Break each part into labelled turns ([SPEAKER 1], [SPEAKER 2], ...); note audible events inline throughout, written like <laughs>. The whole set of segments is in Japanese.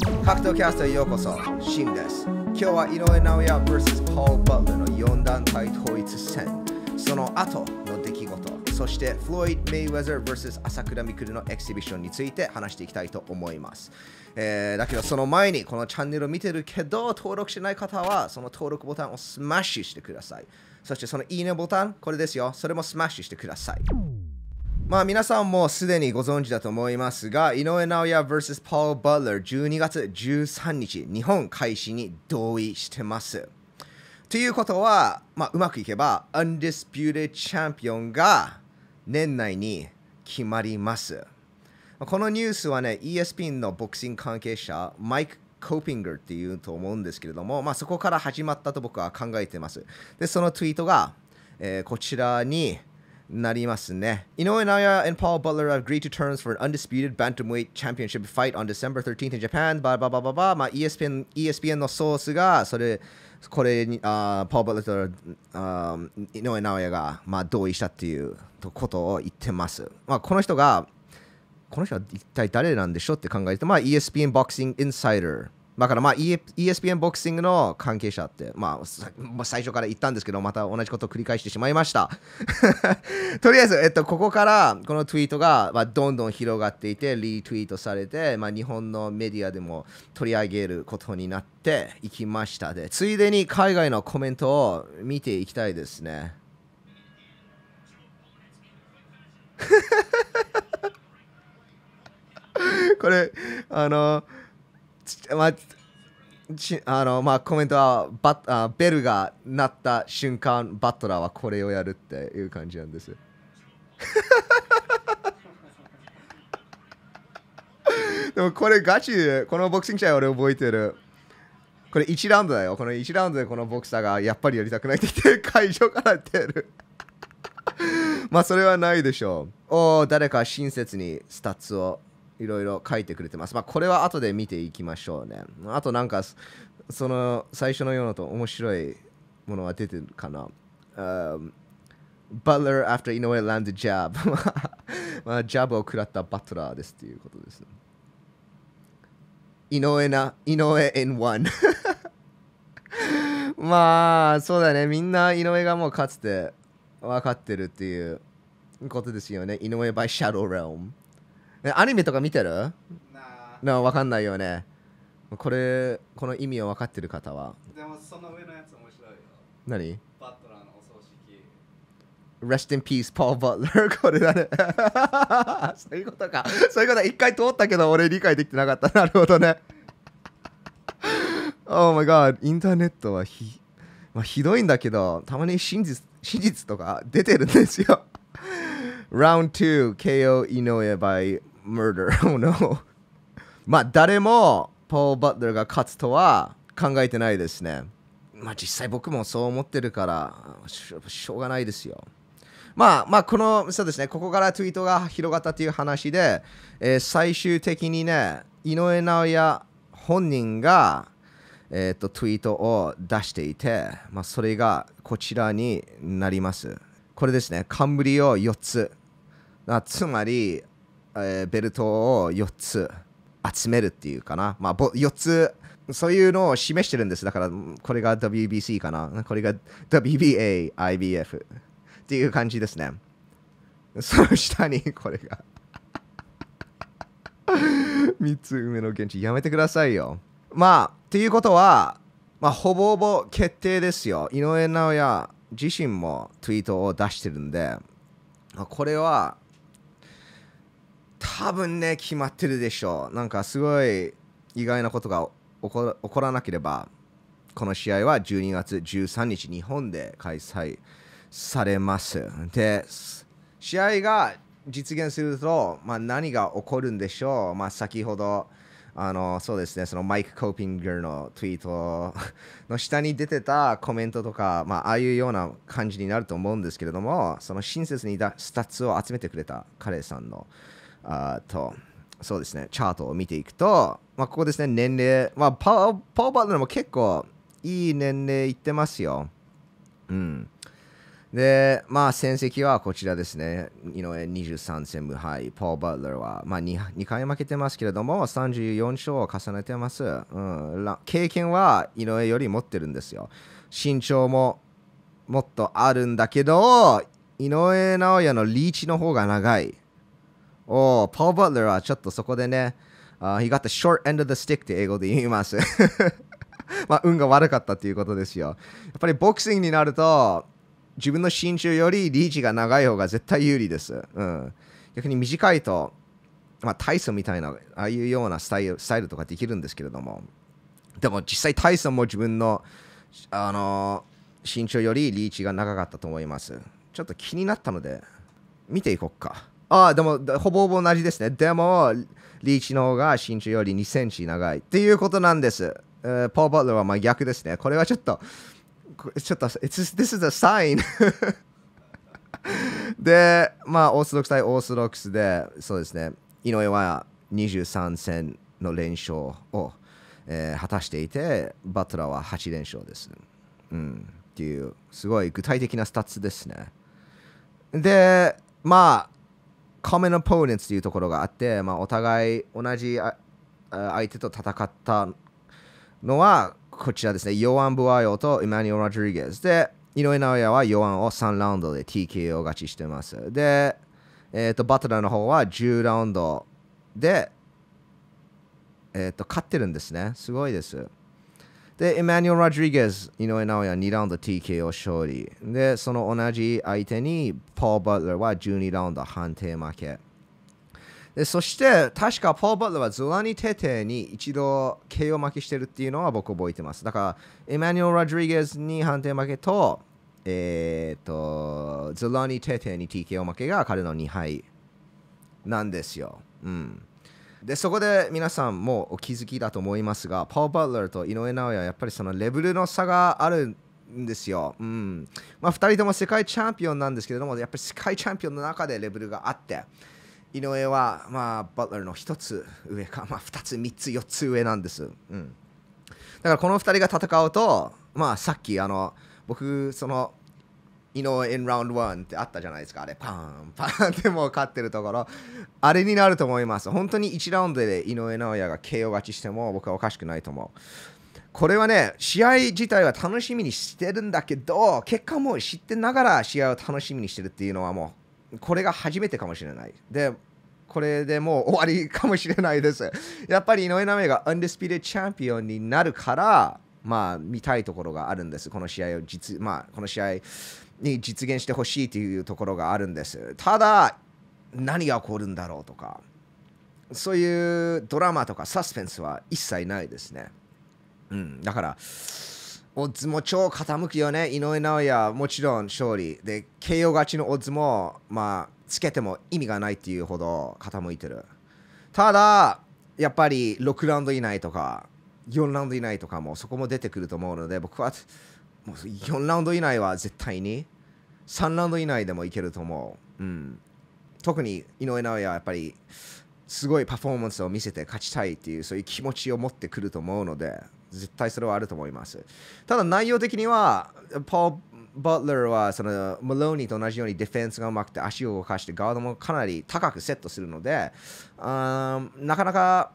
[SPEAKER 1] 格闘キャストへようこそ、シンです。今日は井上尚弥 vs ポール・バトラーの4団体統一戦、その後の出来事、そしてフロイド・メイウェザー vs 朝倉未来のエキシビションについて話していきたいと思います。えーだけどその前にこのチャンネルを見てるけど登録してない方はその登録ボタンをスマッシュしてください。そしてそのいいねボタン、これですよ。それもスマッシュしてください。まあ皆さんもすでにご存知だと思いますが、井上尚弥 vs ポール・バトラー12月13日、日本開催に同意してます。ということは、まあ、うまくいけば、Undisputed チャンピオンが年内に決まります。このニュースはね、ESPN のボクシング関係者、マイク・コーピンガーっていうと思うんですけれども、まあ、そこから始まったと僕は考えています。で、そのツイートが、えーこちらになりますね。井上尚弥 and Paul Butler have agreed to terms for an undisputed bantamweight championship fight on December 13th in Japan. バババババまあ、ESPN, ESPN のソースがそれこれにあーパー・バトラーとあ井上尚弥が、まあ、同意したっていうことを言ってます。まあ、この人がこの人は一体誰なんでしょうって考えると、まあ、ESPN Boxing Insider。だからまあ ESPN ボクシングの関係者って、まあ、最初から言ったんですけど、また同じことを繰り返してしまいました。<laughs> とりあえず、えっと、ここからこのツイートが、まあ、どんどん広がっていて、リツイートされて、まあ、日本のメディアでも取り上げることになっていきましたで、ついでに海外のコメントを見ていきたいですね。<laughs> これ、あの、まあ、ちあのまあ、コメントはバあベルが鳴った瞬間、バトラーはこれをやるっていう感じなんです。<laughs> でもこれガチで、このボクシング試合俺覚えてる。これ1ラウンドだよ。この1ラウンドでこのボクサーがやっぱりやりたくないって言って会場から出る。<laughs> まあそれはないでしょう。おー誰か親切にスタッツをいろいろ書いてくれてます。まあこれは後で見ていきましょうね。あとなんかその最初のようなと面白いものは出てるかな。Um, Butler after 井上 landed jab <laughs> まあジャブを食らったバトラーですっていうことです、ね。井上な、井上 in one <laughs> まあそうだね。みんな井上がもうかつて分かってるっていうことですよね。井上 by Shadow Realm。ねアニメとか見てる？
[SPEAKER 2] な
[SPEAKER 1] 分かんないよね。これ、この意味を分かってる方は
[SPEAKER 2] でもその上のやつ面白いよ
[SPEAKER 1] 何？
[SPEAKER 2] バトラーのお葬式
[SPEAKER 1] Rest in peace, Paul Butler <laughs> これだね。<laughs> そういうことか。そういうこと一回通ったけど俺理解できてなかった。<laughs> なるほどね。Oh my god、インターネットはひ,、まあ、ひどいんだけど、たまに真実真実とか出てるんですよ。Round 2 KO 井上 by murder. <laughs> Oh no. まあ誰もポール・バトラーが勝つとは考えてないですね。まあ実際僕もそう思ってるからしょうがないですよ。まあまあこのそうですねここからツイートが広がったという話で、えー最終的にね井上尚弥本人が、えー、とツイートを出していて、まあ、それがこちらになります。これですね冠を4つつまり、えーベルトを4つ集めるっていうかな、まあ、4つそういうのを示してるんです。だからこれが WBC かな。これが WBA、IBF っていう感じですね。その下にこれが。3つ目の現地。やめてくださいよ。まあっていうことは、まあ、ほぼほぼ決定ですよ。井上尚弥自身もツイートを出してるんでこれは多分ね決まってるでしょう。なんかすごい意外なことが起こら起こらなければこの試合は12月13日日本で開催されます。で試合が実現すると、まあ、何が起こるんでしょう、まあ、先ほどあのそうですねそのマイク・コーピンガーのツイートの下に出てたコメントとか、まあ、ああいうような感じになると思うんですけれどもその親切にだスタッツを集めてくれた彼さんのあとそうですねチャートを見ていくと、まあ、ここですね年齢、まあ、パウパウバトルも結構いい年齢いってますようんで、まあ、戦績はこちらですね。井上23戦無敗、ポー・バトラーは、まあ2、2回負けてますけれども、34勝を重ねてます。うん、経験は井上より持ってるんですよ。身長ももっとあるんだけど、井上尚弥のリーチの方が長い。おー、ポー・バトラーはちょっとそこでね、uh, he got the short end of the stick って英語で言います。<laughs> まあ、運が悪かったということですよ。やっぱりボクシングになると、自分の身長よりリーチが長い方が絶対有利です。うん、逆に短いと、まあ、タイソンみたいな、ああいうようなスタイルスタイルとかできるんですけれども、でも実際タイソンも自分の、あの身長よりリーチが長かったと思います。ちょっと気になったので、見ていこうか。ああ、でも、ほぼほぼ同じですね。でも、リーチの方が身長より2センチ長いっていうことなんです。えーポー・バトラはまあ逆ですね。これはちょっと、ちょっと、This is a sign <laughs> で、まあ、オーソドックス対オーソドックスで、そうですね、井上は23戦の連勝を、えー果たしていて、バトラーは8連勝です。うん、っていう、すごい具体的なスタッツですね。で、まあ、common opponents というところがあって、まあ、お互い同じ相手と戦ったのはこちらですね、ヨアン・ブワイオとエマニュエル・ロドリゲス。で、井上尚弥はヨアンを3ラウンドで TKO 勝ちしてます。で、えーとバトラーの方は10ラウンドで、えーと勝ってるんですね。すごいです。で、エマニュエル・ロドリゲス、井上尚弥2ラウンド TKO 勝利。で、その同じ相手に、ポー・バトラーは12ラウンド判定負け。でそして、確かポー・バトラーはゾラニ・テテに一度 KO 負けしてるっていうのは僕覚えてます。だから、エマニュエル・ロドリゲスに判定負けと、えっ、と、ゾラニ・テテに TKO 負けが彼の2敗なんですよ。うん。でそこで皆さんもお気づきだと思いますが、パー・バトラーと井上尚弥はやっぱりそのレベルの差があるんですよ。うんまあ、2人とも世界チャンピオンなんですけれども、やっぱり世界チャンピオンの中でレベルがあって、井上は、まあ、バトラーの1つ上か、まあ、2つ、3つ、4つ上なんです。うん、だからこの2人が戦うと、まあ、さっきあの僕、その井上 in round one ってあったじゃないですか。あれ、パン、パン <laughs> ってもう勝ってるところ。あれになると思います。本当に1ラウンドで井上尚弥が KO 勝ちしても僕はおかしくないと思う。これはね、試合自体は楽しみにしてるんだけど、結果も知ってながら試合を楽しみにしてるっていうのはもう、これが初めてかもしれない。で、これでもう終わりかもしれないです。やっぱり井上尚弥が Undisputed チャンピオンになるから、まあ、見たいところがあるんです。この試合を実、まあ、この試合に実現してほしいというところがあるんです。ただ、何が起こるんだろうとか、そういうドラマとかサスペンスは一切ないですね。うん、だから、オッズも超傾くよね。井上尚弥もちろん勝利。で、KO 勝ちのオッズも、まあ、つけても意味がないっていうほど傾いてる。ただ、やっぱり6ラウンド以内とか、4ラウンド以内とかもそこも出てくると思うので、僕はもう4ラウンド以内は絶対に、3ラウンド以内でもいけると思う。うん、特に井上尚弥はやっぱり、すごいパフォーマンスを見せて勝ちたいっていうそういう気持ちを持ってくると思うので絶対それはあると思います。ただ内容的にはポー・バトラーはそのマローニーと同じようにディフェンスがうまくて足を動かしてガードもかなり高くセットするのであーなかなか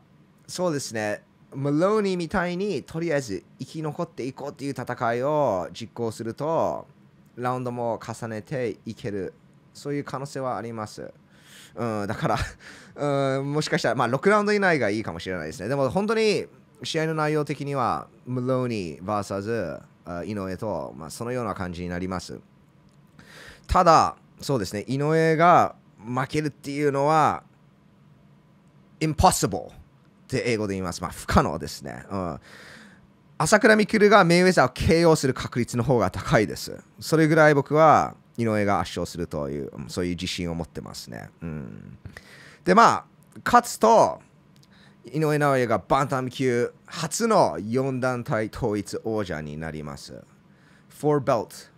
[SPEAKER 1] そうですね。マローニーみたいにとりあえず生き残っていこうっていう戦いを実行するとラウンドも重ねていけるそういう可能性はありますうん、だから、<laughs> うん、もしかしたら、まあ、6ラウンド以内がいいかもしれないですね。でも本当に試合の内容的には、ムローニー VS 井上と、まあ、そのような感じになります。ただ、そうですね、井上が負けるっていうのは、impossible って英語で言います。まあ、不可能ですね。うん朝倉未来がメイウェザーを KO する確率の方が高いです。それぐらい僕は井上が圧勝するという、そういう自信を持ってますね。うん、で、まあ、勝つと、井上尚弥がバンタム級初の4団体統一王者になります。4 belt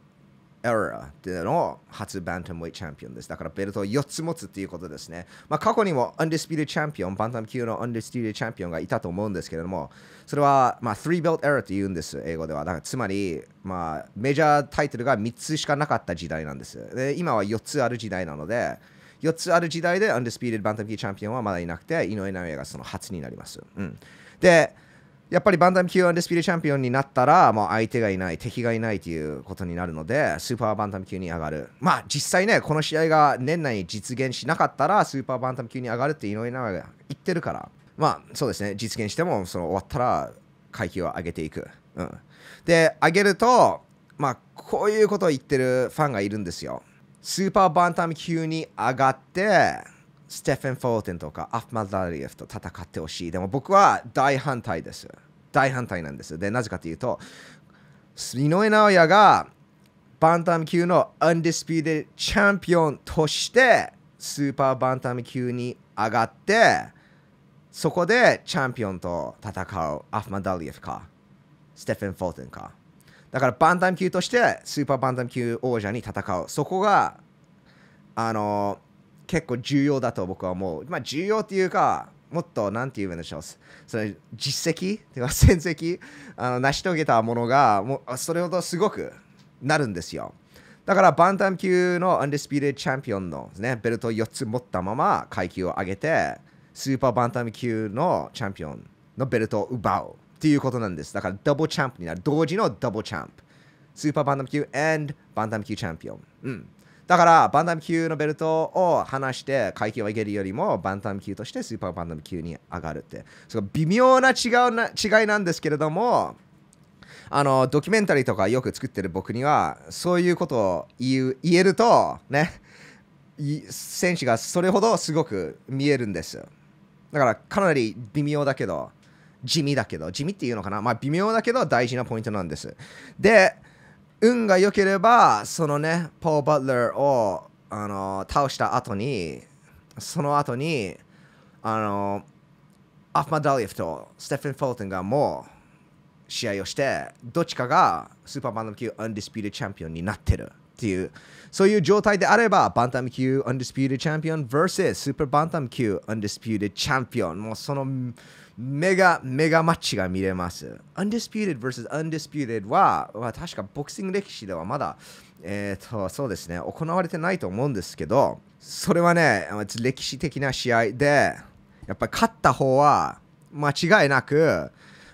[SPEAKER 1] エラーでの初バンタムウェイチャンピオンです。だからベルトを4つ持つっていうことですね。まあ、過去にもアンディスピードチャンピオン、バンタム級のアンディスピードチャンピオンがいたと思うんですけれども、それは、まあ、3ベルトエラーって言うんです、英語では。だからつまり、まあ、メジャータイトルが3つしかなかった時代なんです。で今は4つある時代なので、4つある時代でアンディスピードバンタム級チャンピオンはまだいなくて、井上尚弥がその初になります。うん、で、やっぱりバンダム級アンデスピードチャンピオンになったら、もう相手がいない、敵がいないということになるので、スーパーバンタム級に上がる。まあ実際ね、この試合が年内に実現しなかったら、スーパーバンタム級に上がるって井上尚弥が言ってるから、まあそうですね、実現してもその終わったら階級を上げていく。うん、で、上げると、まあこういうことを言ってるファンがいるんですよ。スーパーバンタム級に上がって、ステフェン・フォーテンとかアフマダリエフと戦ってほしい。でも僕は大反対です。大反対なんです。で、なぜかというと、井上尚弥がバンタム級のアンディスピードチャンピオンとしてスーパーバンタム級に上がって、そこでチャンピオンと戦うアフマダリエフか、ステフェン・フォーテンか。だからバンタム級としてスーパーバンタム級王者に戦う。そこが、あの、結構重要だと僕は思う。まあ重要っていうか、もっと何て言うんでしょう。それ実績？て <laughs> か戦績？あの成し遂げたものがもうそれほどすごくなるんですよ。だからバンタム級の undisputed チャンピオンの、ね、ベルトを4つ持ったまま階級を上げてスーパーバンタム級のチャンピオンのベルトを奪うっていうことなんです。だからダブルチャンプになる。同時のダブルチャンプ。スーパーバンタム級 and バンタム級チャンピオン。うん。だから、バンタム級のベルトを離して階級を上げるよりも、バンタム級としてスーパーバンタム級に上がるって、そ微妙な違うな違いなんですけれども、あの、ドキュメンタリーとかよく作ってる僕には、そういうことを言う言えると、ね、選手がそれほどすごく見えるんです。だから、かなり微妙だけど、地味だけど、地味っていうのかな、まあ、微妙だけど大事なポイントなんです。で、運が良ければ、そのね、ポー・バトラーをあの倒した後に、その後に、あの、アフマダリエフとステフェン・フォルトンがもう試合をして、どっちかがスーパーバンタム級 undisputed チャンピオンになってるっていう、そういう状態であれば、バンタム級 undisputed チャンピオン vs スーパーバンタム級 undisputed チャンピオン、もうそのメガ、メガマッチが見れます。Undisputed vs. Undisputed は、は確かボクシング歴史ではまだ、えっ、ー、と、そうですね、行われてないと思うんですけど、それはね、歴史的な試合で、やっぱり勝った方は、間違いなく、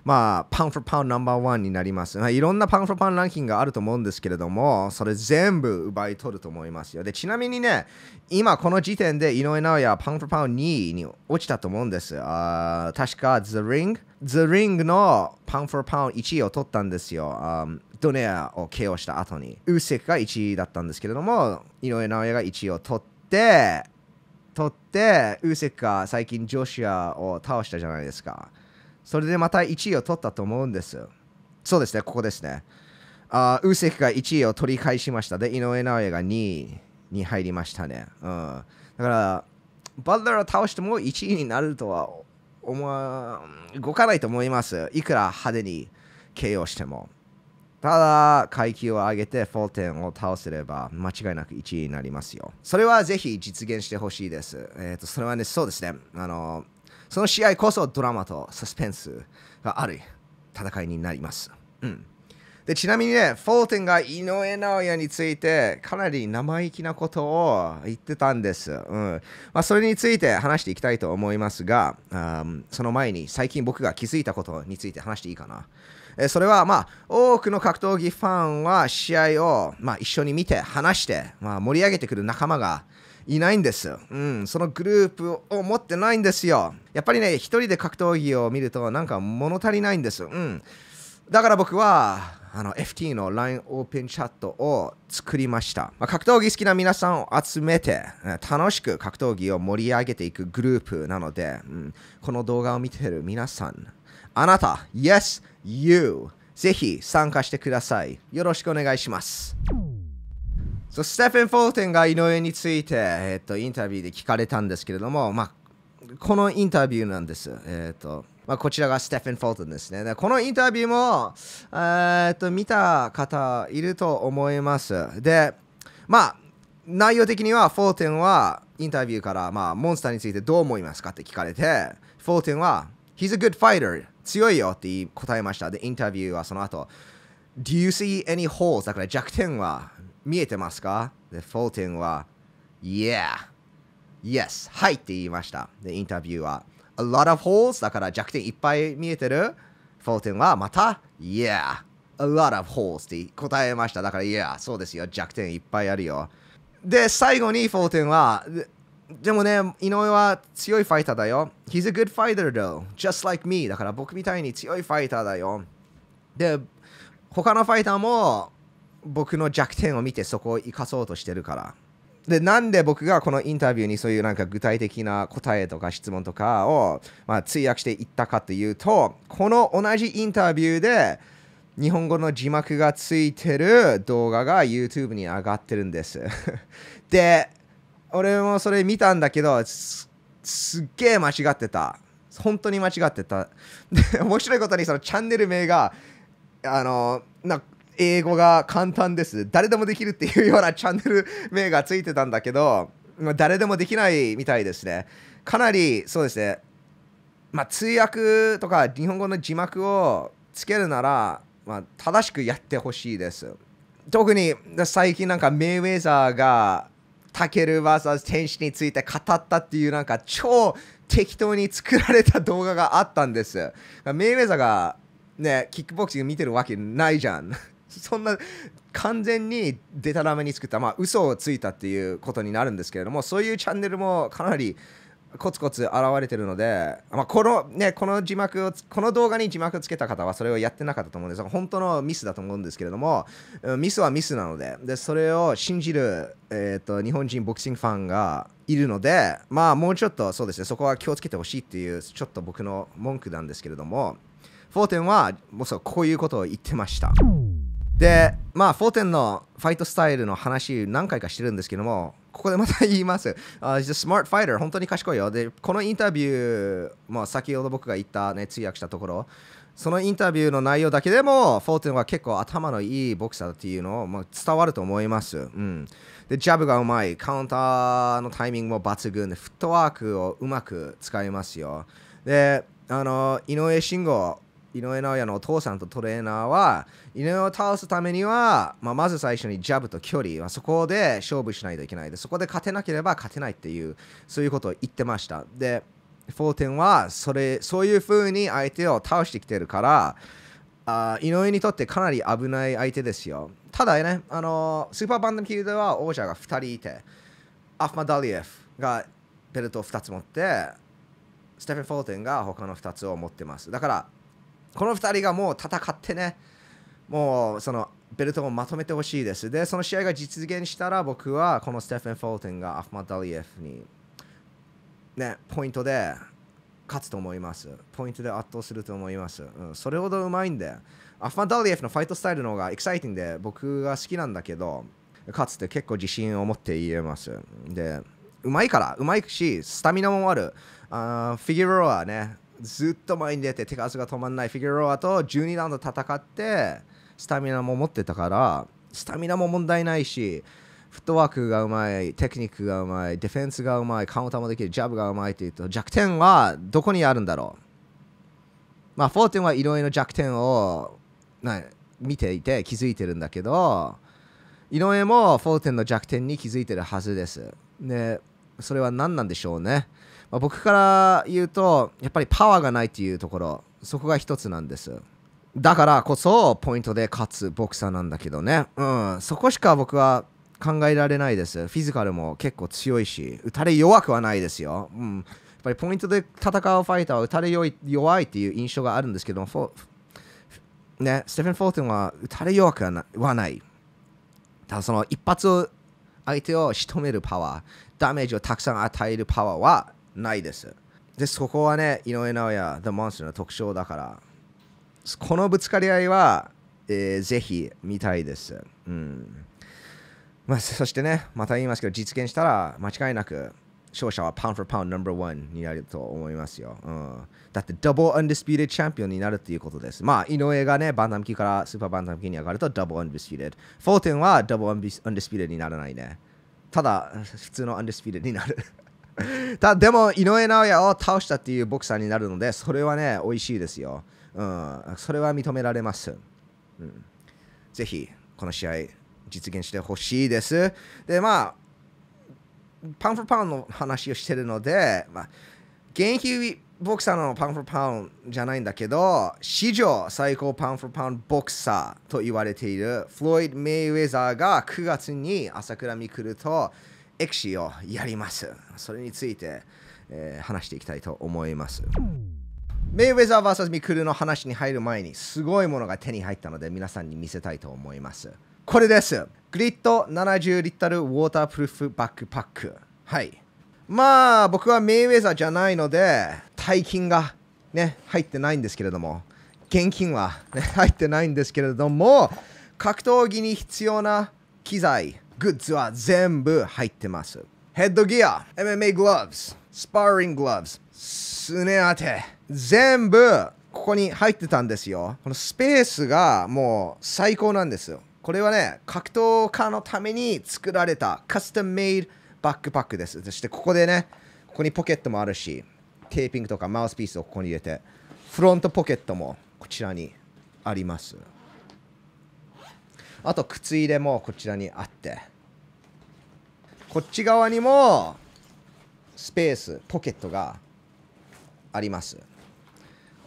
[SPEAKER 1] まあ、 pound for pound ナンバーワンになります。まあ、いろんな pound for pound ランキングがあると思うんですけれども、それ全部奪い取ると思いますよ。で、ちなみにね、今この時点で井上尚弥は pound for pound 2位に落ちたと思うんです。あ確か The Ring? The Ring の pound for pound 1位を取ったんですよ。あドネアを KO した後に。ウーセクが1位だったんですけれども、井上尚弥が1位を取って、取って、ウーセクが最近ジョシアを倒したじゃないですか。それでまた1位を取ったと思うんです。そうですね、ここですね。あウーセクが1位を取り返しました。で、井上尚弥が2位に入りましたね。うん、だから、バトラを倒しても1位になるとは思わ動かないと思います。いくら派手に KO しても。ただ、階級を上げてフォーテンを倒せれば間違いなく1位になりますよ。それはぜひ実現してほしいです。えっ、ー、と、それはね、そうですね。あの、その試合こそドラマとサスペンスがある戦いになります。うん、でちなみにね、フォーテンが井上尚弥についてかなり生意気なことを言ってたんです。うんまあ、それについて話していきたいと思いますが、うん、その前に最近僕が気づいたことについて話していいかな。それは、まあ、多くの格闘技ファンは試合を、まあ、一緒に見て話して、まあ、盛り上げてくる仲間がいないんです。うん、そのグループを持ってないんですよ。やっぱりね、一人で格闘技を見るとなんか物足りないんです。うん。だから僕は、あの FT の LINE オープンチャットを作りました。まあ、格闘技好きな皆さんを集めて、楽しく格闘技を盛り上げていくグループなので、うん、この動画を見てる皆さん、あなた、Yes, You、ぜひ参加してください。よろしくお願いします。So, ステフェン・フォーテンが井上について、えっと、インタビューで聞かれたんですけれども、まあ、このインタビューなんです。えっと、まあ、こちらがステフェン・フォルトンですね。でこのインタビューも、えっと見た方いると思います。で、まあ、内容的には、フォルトンはインタビューから、まあ、モンスターについてどう思いますかって聞かれて、フォルトンは、He's a good fighter 強いよって答えました。で、インタビューはその後、Do you see any holes? だから弱点は見えてますか？で、フォルトンは、Yeah, yes, はいって言いました。で、インタビューは、A lot of holes? だから弱点いっぱい見えてる？フォルトンはまた、Yeah, a lot of holes って答えました。だから、Yeah, そうですよ。弱点いっぱいあるよ。で、最後にフォルトンは、でもね、井上は強いファイターだよ。He's a good fighter though, just like me. だから僕みたいに強いファイターだよ。で、他のファイターも僕の弱点を見てそこを生かそうとしてるから。で、なんで僕がこのインタビューにそういうなんか具体的な答えとか質問とかを、まあ、通訳していったかというと、この同じインタビューで日本語の字幕がついてる動画が YouTube に上がってるんです。<laughs> で、俺もそれ見たんだけど、すっげえ間違ってた。本当に間違ってた。で、面白いことにそのチャンネル名が、あの、な英語が簡単です。誰でもできるっていうようなチャンネル名がついてたんだけど、誰でもできないみたいですね。かなり、そうですね。まあ、通訳とか日本語の字幕をつけるなら、まあ、正しくやってほしいです。特に最近なんかメイウェザーがタケル VS 天使について語ったっていうなんか超適当に作られた動画があったんです。メイウェザーがね、キックボクシング見てるわけないじゃん。そんな完全にデタラメに作った、まあ嘘をついたっていうことになるんですけれども、そういうチャンネルもかなりコツコツ現れてるので、まあ、このね、この字幕を、この動画に字幕をつけた方はそれをやってなかったと思うんです。本当のミスだと思うんですけれども、ミスはミスなので、でそれを信じる、えー、と日本人ボクシングファンがいるので、まあもうちょっとそうですね、そこは気をつけてほしいっていう、ちょっと僕の文句なんですけれども、フォーテンはもうそうこういうことを言ってました。で、まあ、フォーテンのファイトスタイルの話何回かしてるんですけども、ここでまた言います。Uh, he's a smart fighter. 本当に賢いよ。で、このインタビュー、まあ、先ほど僕が言った、ね、通訳したところ、そのインタビューの内容だけでも、フォーテンは結構頭のいいボクサーっていうのを、まあ、伝わると思います。うん。で、ジャブがうまい、カウンターのタイミングも抜群で、フットワークをうまく使いますよ。で、あの、井上慎吾、井上尚弥のお父さんとトレーナーは井上を倒すためには、まあ、まず最初にジャブと距離はそこで勝負しないといけない。でそこで勝てなければ勝てないっていうそういうことを言ってました。でフォーテンはそれそういう風に相手を倒してきてるからあ井上にとってかなり危ない相手ですよ。ただねあのスーパーバンダム級では王者が2人いてアフマダリエフがベルトを2つ持ってステフェン・フォーテンが他の2つを持ってます。だからこの2人がもう戦ってね、もうそのベルトをまとめてほしいです。で、その試合が実現したら僕はこのステフェン・フォーテンがアフマダリエフにね、ポイントで勝つと思います。ポイントで圧倒すると思います。うん、それほどうまいんで、アフマダリエフのファイトスタイルの方がエキサイティングで僕が好きなんだけど、かつって結構自信を持って言えます。で、うまいから、うまいし、スタミナもある。あフィギュアロアね、ずっと前に出て手数が止まらない。フィギュアロアと12ラウンド戦ってスタミナも持ってたからスタミナも問題ないしフットワークがうまいテクニックがうまいディフェンスがうまいカウンターもできるジャブがうまいというと弱点はどこにあるんだろう。まあフォーテンはいろいろ弱点をな見ていて気づいてるんだけど井上もフォーテンの弱点に気づいてるはずです。でそれは何なんでしょうね。まあ、僕から言うとやっぱりパワーがないっていうところそこが一つなんです。だからこそポイントで勝つボクサーなんだけどね、うん、そこしか僕は考えられないです。フィジカルも結構強いし打たれ弱くはないですよ、うん、やっぱりポイントで戦うファイターは打たれ弱い弱いっていう印象があるんですけどフォね、ステフェン・フォーテンは打たれ弱くはなはない。ただその一発を相手を仕留めるパワーダメージをたくさん与えるパワーはないです。で、そこはね、井上尚弥、The Monster の特徴だから、このぶつかり合いは、えーぜひ見たいです。うんまあ、そしてね、また言いますけど、実現したら間違いなく勝者はパウン・フォー・パウンナンバーワンになると思いますよ。うん、だって、ダブル undisputed チャンピオンになるということです。まあ、井上がね、バンタム級からスーパーバンタム級に上がるとダブル undisputed。フォーテンはダブル undisputed にならないね。ただ、普通の undisputed になる。<laughs> たでも、井上尚弥を倒したっていうボクサーになるので、それはね、美味しいですよ。うん、それは認められます。うん、ぜひ、この試合、実現してほしいです。で、まあ、パン・フォー・パウンの話をしてるので、まあ、現役ボクサーのパン・フォー・パウンじゃないんだけど、史上最高パン・フォー・パウンボクサーと言われているフロイド・メイウェザーが9月に朝倉未来とエクシーをやります。それについて、えー話していきたいと思います。メイウェザー vs ミクルの話に入る前にすごいものが手に入ったので皆さんに見せたいと思います。これです。グリッド70リットルウォータープルーフバックパック。はい。まあ僕はメイウェザーじゃないので大金がね入ってないんですけれども現金は、ね、入ってないんですけれども格闘技に必要な機材グッズは全部入ってます。ヘッドギア、MMA グローブス、スパーリンググローブス、すね当て、全部ここに入ってたんですよ。このスペースがもう最高なんですよ。これはね、格闘家のために作られたカスタムメイドバックパックです。そしてここでね、ここにポケットもあるし、テーピングとかマウスピースをここに入れて、フロントポケットもこちらにあります。あと靴入れもこちらにあってこっち側にもスペースポケットがあります。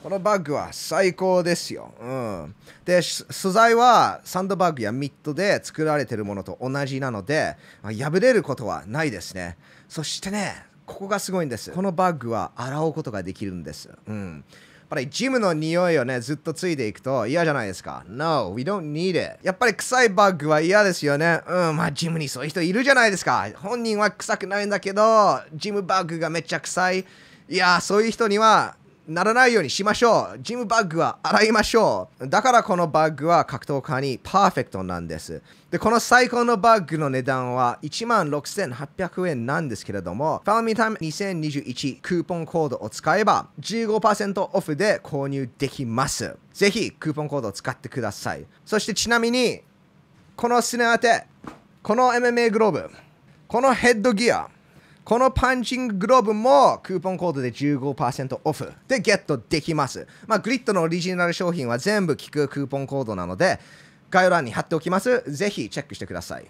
[SPEAKER 1] このバッグは最高ですよ、うん、で素材はサンドバッグやミットで作られているものと同じなのでま破れることはないですね。そしてねここがすごいんです。このバッグは洗うことができるんです、うん。ぱりジムの匂いをねずっとついていくと嫌じゃないですか。No, we don't need it. やっぱり臭いバッグは嫌ですよね。うんまあジムにそういう人いるじゃないですか。本人は臭くないんだけどジムバッグがめっちゃ臭い。いやそういう人にはならないようにしましょう。ジムバッグは洗いましょう。だからこのバッグは格闘家にパーフェクトなんです。で、この最高のバッグの値段は16,800円なんですけれども、ファーミータイム2021クーポンコードを使えば15%オフで購入できます。ぜひクーポンコードを使ってください。そしてちなみに、このすね当て、この MMA グローブ、このヘッドギア、このパンチンググローブもクーポンコードで15%オフでゲットできます。まあ、グリッドのオリジナル商品は全部効くクーポンコードなので、概要欄に貼っておきます。ぜひチェックしてください。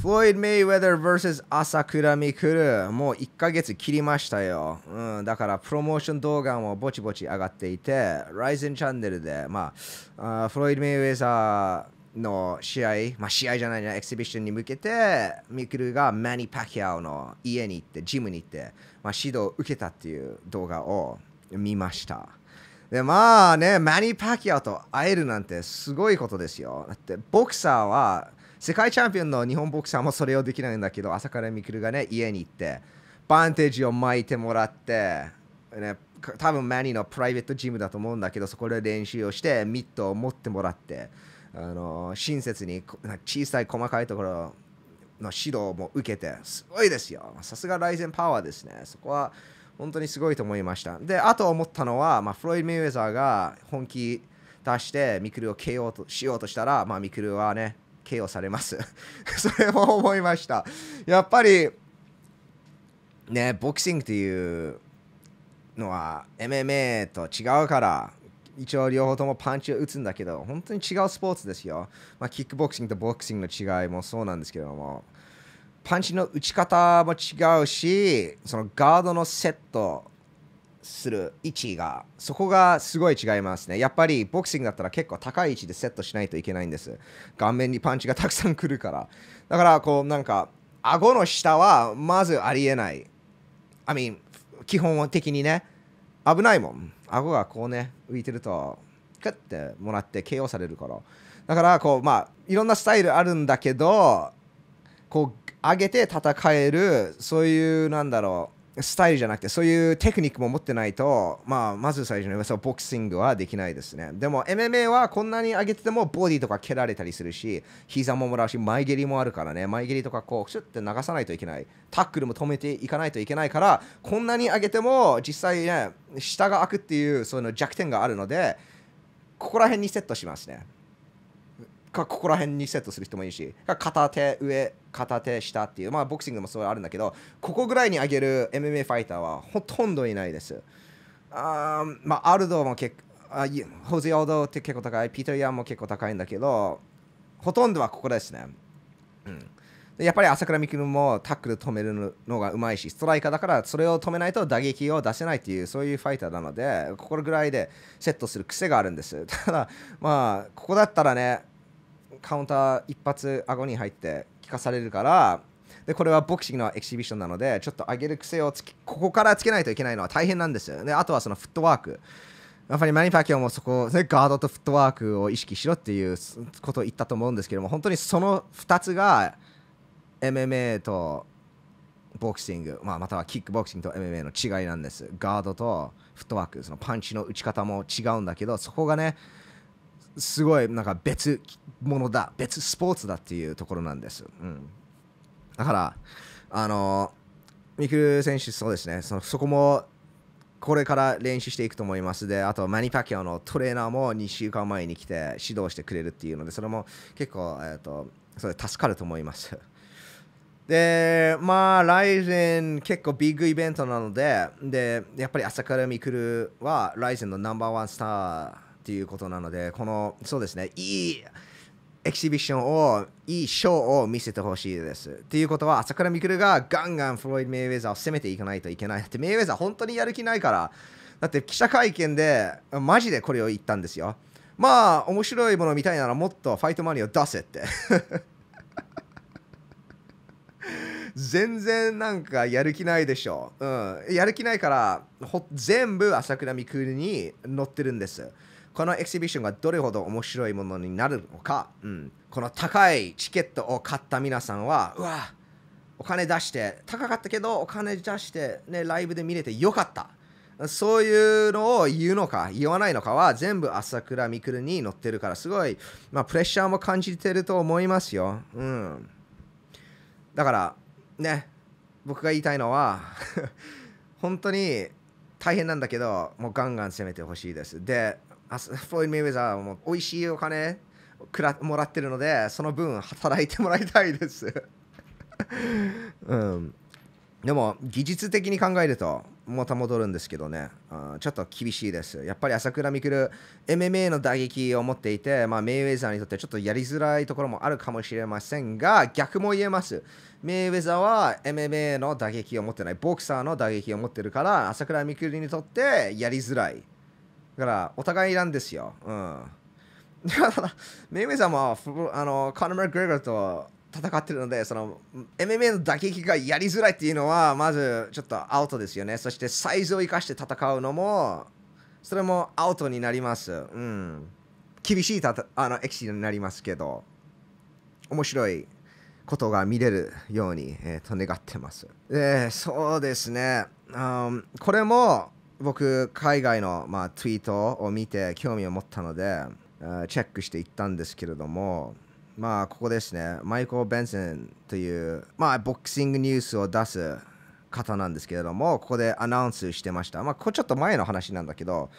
[SPEAKER 1] フロイド・メイウェザー vs 朝倉未来もう1ヶ月切りましたよ、うん、だからプロモーション動画もぼちぼち上がっていて Ryzen チャンネルで、まあ、あフロイド・メイウェザーの試合、まあ、試合じゃないなエキシビションに向けてミクルがマニ・パキャオの家に行ってジムに行って、まあ、指導を受けたっていう動画を見ました。でまあねマニ・パキャオと会えるなんてすごいことですよ。だってボクサーは世界チャンピオンの日本ボクサーもそれをできないんだけど朝倉未来がね家に行ってバンテージを巻いてもらって、ね、多分マニのプライベートジムだと思うんだけどそこで練習をしてミットを持ってもらってあの親切に小さい細かいところの指導も受けてすごいですよ。さすがライゼンパワーですね。そこは本当にすごいと思いました。であと思ったのは、まあ、フロイド・メイウェザーが本気出してミクルを KO としようとしたら、まあ、ミクルはね KO されます。<laughs> それも思いました。やっぱりねボクシングっていうのは MMA と違うから一応両方ともパンチを打つんだけど本当に違うスポーツですよ、まあ、キックボクシングとボクシングの違いもそうなんですけどもパンチの打ち方も違うしそのガードのセットする位置がそこがすごい違いますね。やっぱりボクシングだったら結構高い位置でセットしないといけないんです。顔面にパンチがたくさん来るから。だからこうなんか顎の下はまずありえない。I mean 基本的にね。危ないもん。顎がこうね浮いてるとクッてもらって KO されるから。だからこうまあいろんなスタイルあるんだけどこう上げて戦えるそういうなんだろうスタイルじゃなくて、そういうテクニックも持ってないと、まあ、まず最初にそうボクシングはできないですね。でも、MMA はこんなに上げてても、ボディとか蹴られたりするし、膝ももらうし、前蹴りもあるからね、前蹴りとかこう、シュッて流さないといけない。タックルも止めていかないといけないから、こんなに上げても、実際ね、下が開くっていうその弱点があるので、ここら辺にセットしますね。かここら辺にセットする人もいいし片手上片手下っていうまあボクシングもそうあるんだけどここぐらいに上げる MMA ファイターはほとんどいないです。あまあアルドも結あホゼオドって結構高いピーター・ヤンも結構高いんだけどほとんどはここですね、うん、やっぱり朝倉未来もタックル止めるのがうまいしストライカーだからそれを止めないと打撃を出せないっていうそういうファイターなのでここぐらいでセットする癖があるんです。ただまあここだったらねカウンター一発顎に入って聞かされるからでこれはボクシングのエキシビションなのでちょっと上げる癖をつきここからつけないといけないのは大変なんですよであとはそのフットワーク。やっぱりマニファキオもそこ、ガードとフットワークを意識しろっていうことを言ったと思うんですけども本当にその2つが MMA とボクシング、まあ、またはキックボクシングと MMA の違いなんです。ガードとフットワークそのパンチの打ち方も違うんだけどそこがねすごいなんか別物だ別スポーツだっていうところなんです、うん、だからあのミク選手そうですね。そのそこもこれから練習していくと思います。であとマニパキャオのトレーナーも2週間前に来て指導してくれるっていうのでそれも結構、えーと、それ助かると思います。でまあライゼン結構ビッグイベントなのででやっぱり朝からミクルはライゼンのナンバーワンスターっていうことなので、この、そうですね、いいエキシビションを、いいショーを見せてほしいです。っていうことは、朝倉未来がガンガンフロイド・メイウェザーを攻めていかないといけない。だってメイウェザー本当にやる気ないから、だって記者会見で、マジでこれを言ったんですよ。まあ、面白いもの見たいならもっとファイトマネーを出せって。<laughs> 全然なんかやる気ないでしょ。うん、やる気ないから全部朝倉未来に乗ってるんです。このエキシビションがどれほど面白いものになるのか、うん、この高いチケットを買った皆さんは、うわ、お金出して、高かったけどお金出して、ね、ライブで見れてよかった。そういうのを言うのか言わないのかは全部朝倉未来に乗ってるからすごい、まあ、プレッシャーも感じてると思いますよ。うん、だからね僕が言いたいのは <laughs> 本当に大変なんだけどもうガンガン攻めてほしいです。でフロイド・メイウェザーも美味しいお金くらもらってるのでその分働いてもらいたいです。<laughs> うん、でも技術的に考えるとまた戻るんですけどね。ちょっと厳しいです。やっぱり朝倉未来 MMA の打撃を持っていて、まあ、メイウェザーにとってちょっとやりづらいところもあるかもしれませんが逆も言えます。メイウェザーは MMA の打撃を持ってないボクサーの打撃を持ってるから朝倉未来にとってやりづらい。だからお互いなんですよ。うん。だ、メイウェザーもあのカーナ・マグレガーと戦ってるので、その MMA の打撃がやりづらいっていうのは、まずちょっとアウトですよね。そしてサイズを生かして戦うのも、それもアウトになります。うん。厳しいたあのエキシになりますけど、面白いことが見れるように、えー、と願ってます。で、そうですね。Um, これも僕海外の、まあ、ツイートを見て興味を持ったのでチェックしていったんですけれどもまあここですね。マイコー・ベンソンというまあボクシングニュースを出す方なんですけれどもここでアナウンスしてました。まあこれちょっと前の話なんだけど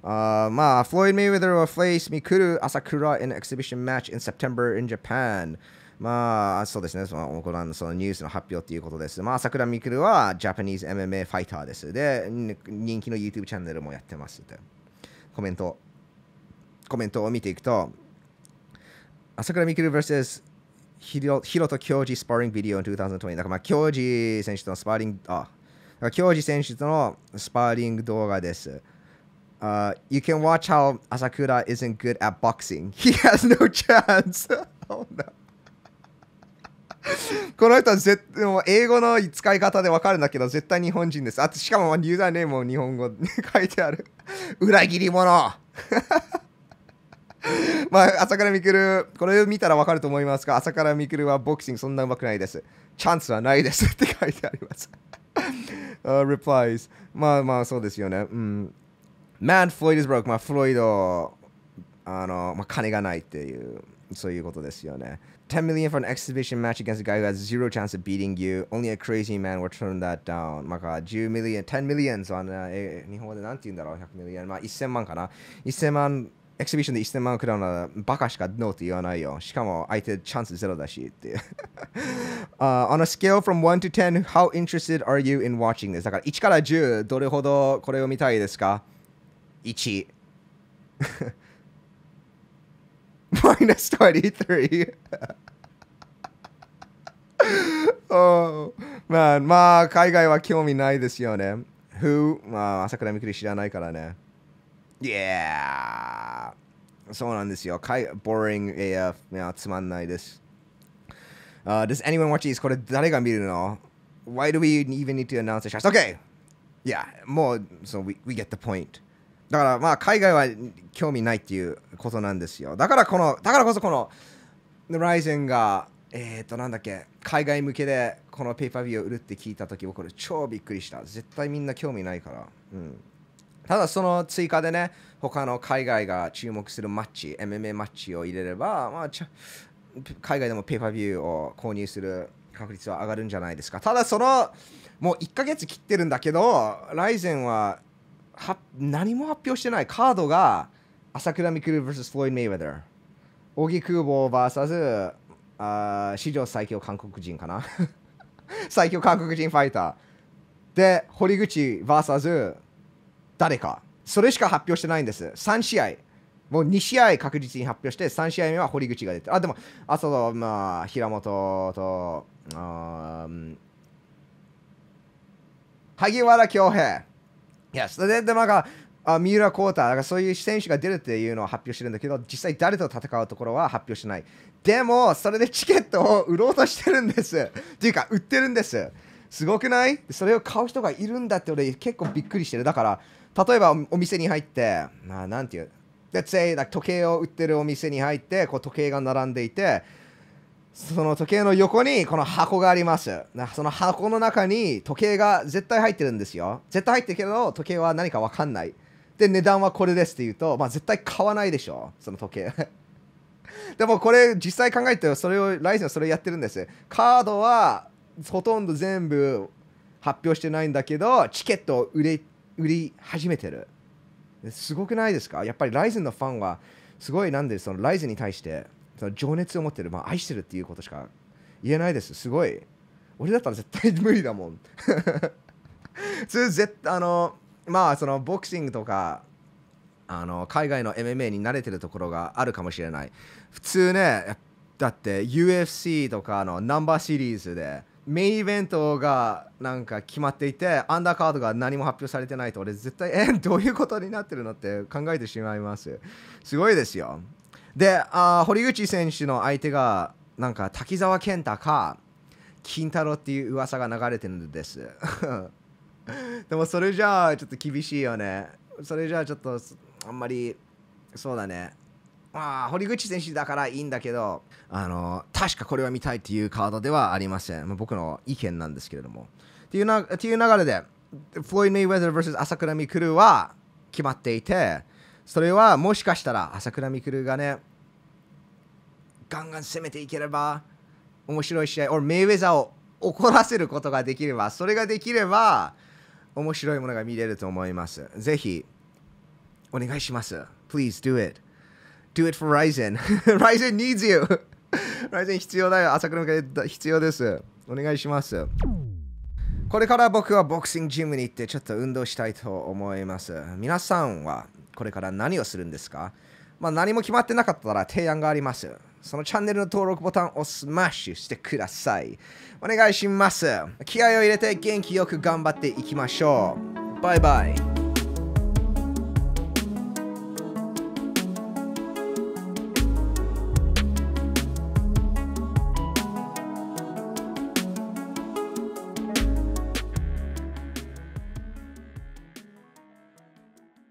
[SPEAKER 1] Uh, まあ、フロイド・メイウェザーは face ミクル・アサクラ in exhibition match in September in Japan まあ、そうですね、そのこのそのニュースの発表ということです。まあ、桜みくるはジャパニーズ MMA ファイターです。で、人気の YouTube チャンネルもやってますコメント、コメントを見ていくと、朝倉未来 vs ヒロヒロと京治スパーリングビデオ2020。だから、まあ、京治選手とのスパーリング、あ、京治選手とのスパーリング動画です。Uh, you can watch how Asakura isn't good at boxing. He has no <laughs> chance. <laughs> oh no. この人は絶も英語の使い方でわかるんだけど、絶対日本人です。あと、しかもユーザーネームも日本語書いてある。<laughs> 裏切り者 <laughs> まあ、朝倉未来、これを見たらわかると思いますが、朝倉未来はボクシングそんなうまくないです。チャンスはないです <laughs> って書いてあります。uh, replies まあまあそうですよね。うん。Man, Floyd is broke. まあ、フロイド、あの、まあ、金がないっていう、そういうことですよね。10 million for an exhibition match against a guy who has zero chance of beating you. Only a crazy man would turn that down. まあ、10 million, 10 millions はね、え日本語でなんて言うんだろう、100 million。まあ、1000万かな。1000万、エキシビションで1000万くらうなら、バカしかノーって言わないよ。しかも、相手チャンスゼロだしっていう。uh, on a scale from 1 to 10, how interested are you in watching this? だから1から10、どれほどこれを見たいですか ?1。 <laughs> <laughs> minus 23 <laughs> oh, man まあ海外は興味ないですよね Who? まあ朝倉未来知らないからね Yeah そうなんですよ海 Boring AF いやつまんないです uh, Does anyone watch these? これ誰が見るの Why do we even need to announce the shots? Okay Yeah もう So we, we get the point だからまあ海外は興味ないっていうことなんですよ。だからこの、だからこそこの、ライゼンが、えっ、ー、となんだっけ、海外向けでこのペーパービューを売るって聞いたとき、僕こ超びっくりした。絶対みんな興味ないから。うん。ただその追加でね、他の海外が注目するマッチ、MMA マッチを入れれば、まあ、海外でもペーパービューを購入する確率は上がるんじゃないですか。ただその、もう1ヶ月切ってるんだけど、ライゼンは何も発表してないカードが朝倉未来 vs フロイド・メイウェザー荻空母 VS あ史上最強韓国人かな。<laughs> 最強韓国人ファイター。で堀口 VS 誰か。それしか発表してないんです。3試合。もう2試合確実に発表して3試合目は堀口が出てあでもあとまあ平本と萩原恭平。Yes. で、で、なんか、あ三浦航太、だからそういう選手が出るっていうのを発表してるんだけど、実際誰と戦うところは発表しない。でも、それでチケットを売ろうとしてるんです。っていうか、売ってるんです。すごくない？それを買う人がいるんだって俺結構びっくりしてる。だから、例えばお店に入って、まあ、なんていう、Let's say, 時計を売ってるお店に入って、こう時計が並んでいて、その時計の横にこの箱があります。その箱の中に時計が絶対入ってるんですよ。絶対入ってるけど、時計は何かわかんない。で、値段はこれですって言うと、まあ絶対買わないでしょ、その時計。<laughs> でもこれ実際考えてそれを、ライセンそれやってるんです。カードはほとんど全部発表してないんだけど、チケットを売り売り始めてる。すごくないですか？やっぱりライゼンのファンはすごいなんでそのライゼンに対してその情熱を持ってる、まあ、愛してるっていうことしか言えないです。すごい。俺だったら絶対無理だもん。<laughs> 普通絶あのまあそのボクシングとかあの海外の MMA に慣れてるところがあるかもしれない。普通ね、だって UFC とかのナンバーシリーズでメインイベントがなんか決まっていてアンダーカードが何も発表されてないと俺絶対えどういうことになってるのって考えてしまいますすごいですよであ堀口選手の相手がなんか滝沢健太か金太郎っていう噂が流れてるんです。<laughs> でもそれじゃあちょっと厳しいよね。それじゃあちょっとあんまりそうだね。まあ、堀口選手だからいいんだけどあの確かこれは見たいっていうカードではありません、まあ、僕の意見なんですけれども。っていうなっていう流れでフロイド・メイウェザー vs 朝倉未来は決まっていてそれはもしかしたら朝倉未来がねガンガン攻めていければ面白い試合、or メイウェザーを怒らせることができれば、それができれば面白いものが見れると思います。ぜひお願いします。Please do it. Do it for Ryzen. <laughs> Ryzen needs you. <laughs> Ryzen 必要だよ。朝倉が必要です。お願いします。これから僕はボクシングジムに行ってちょっと運動したいと思います。皆さんはこれから何をするんですか？まあ、何も決まってなかったら提案があります。そのチャンネルの登録ボタンをスマッシュしてください。お願いします。気合を入れて元気よく頑張っていきましょう。バイバイ。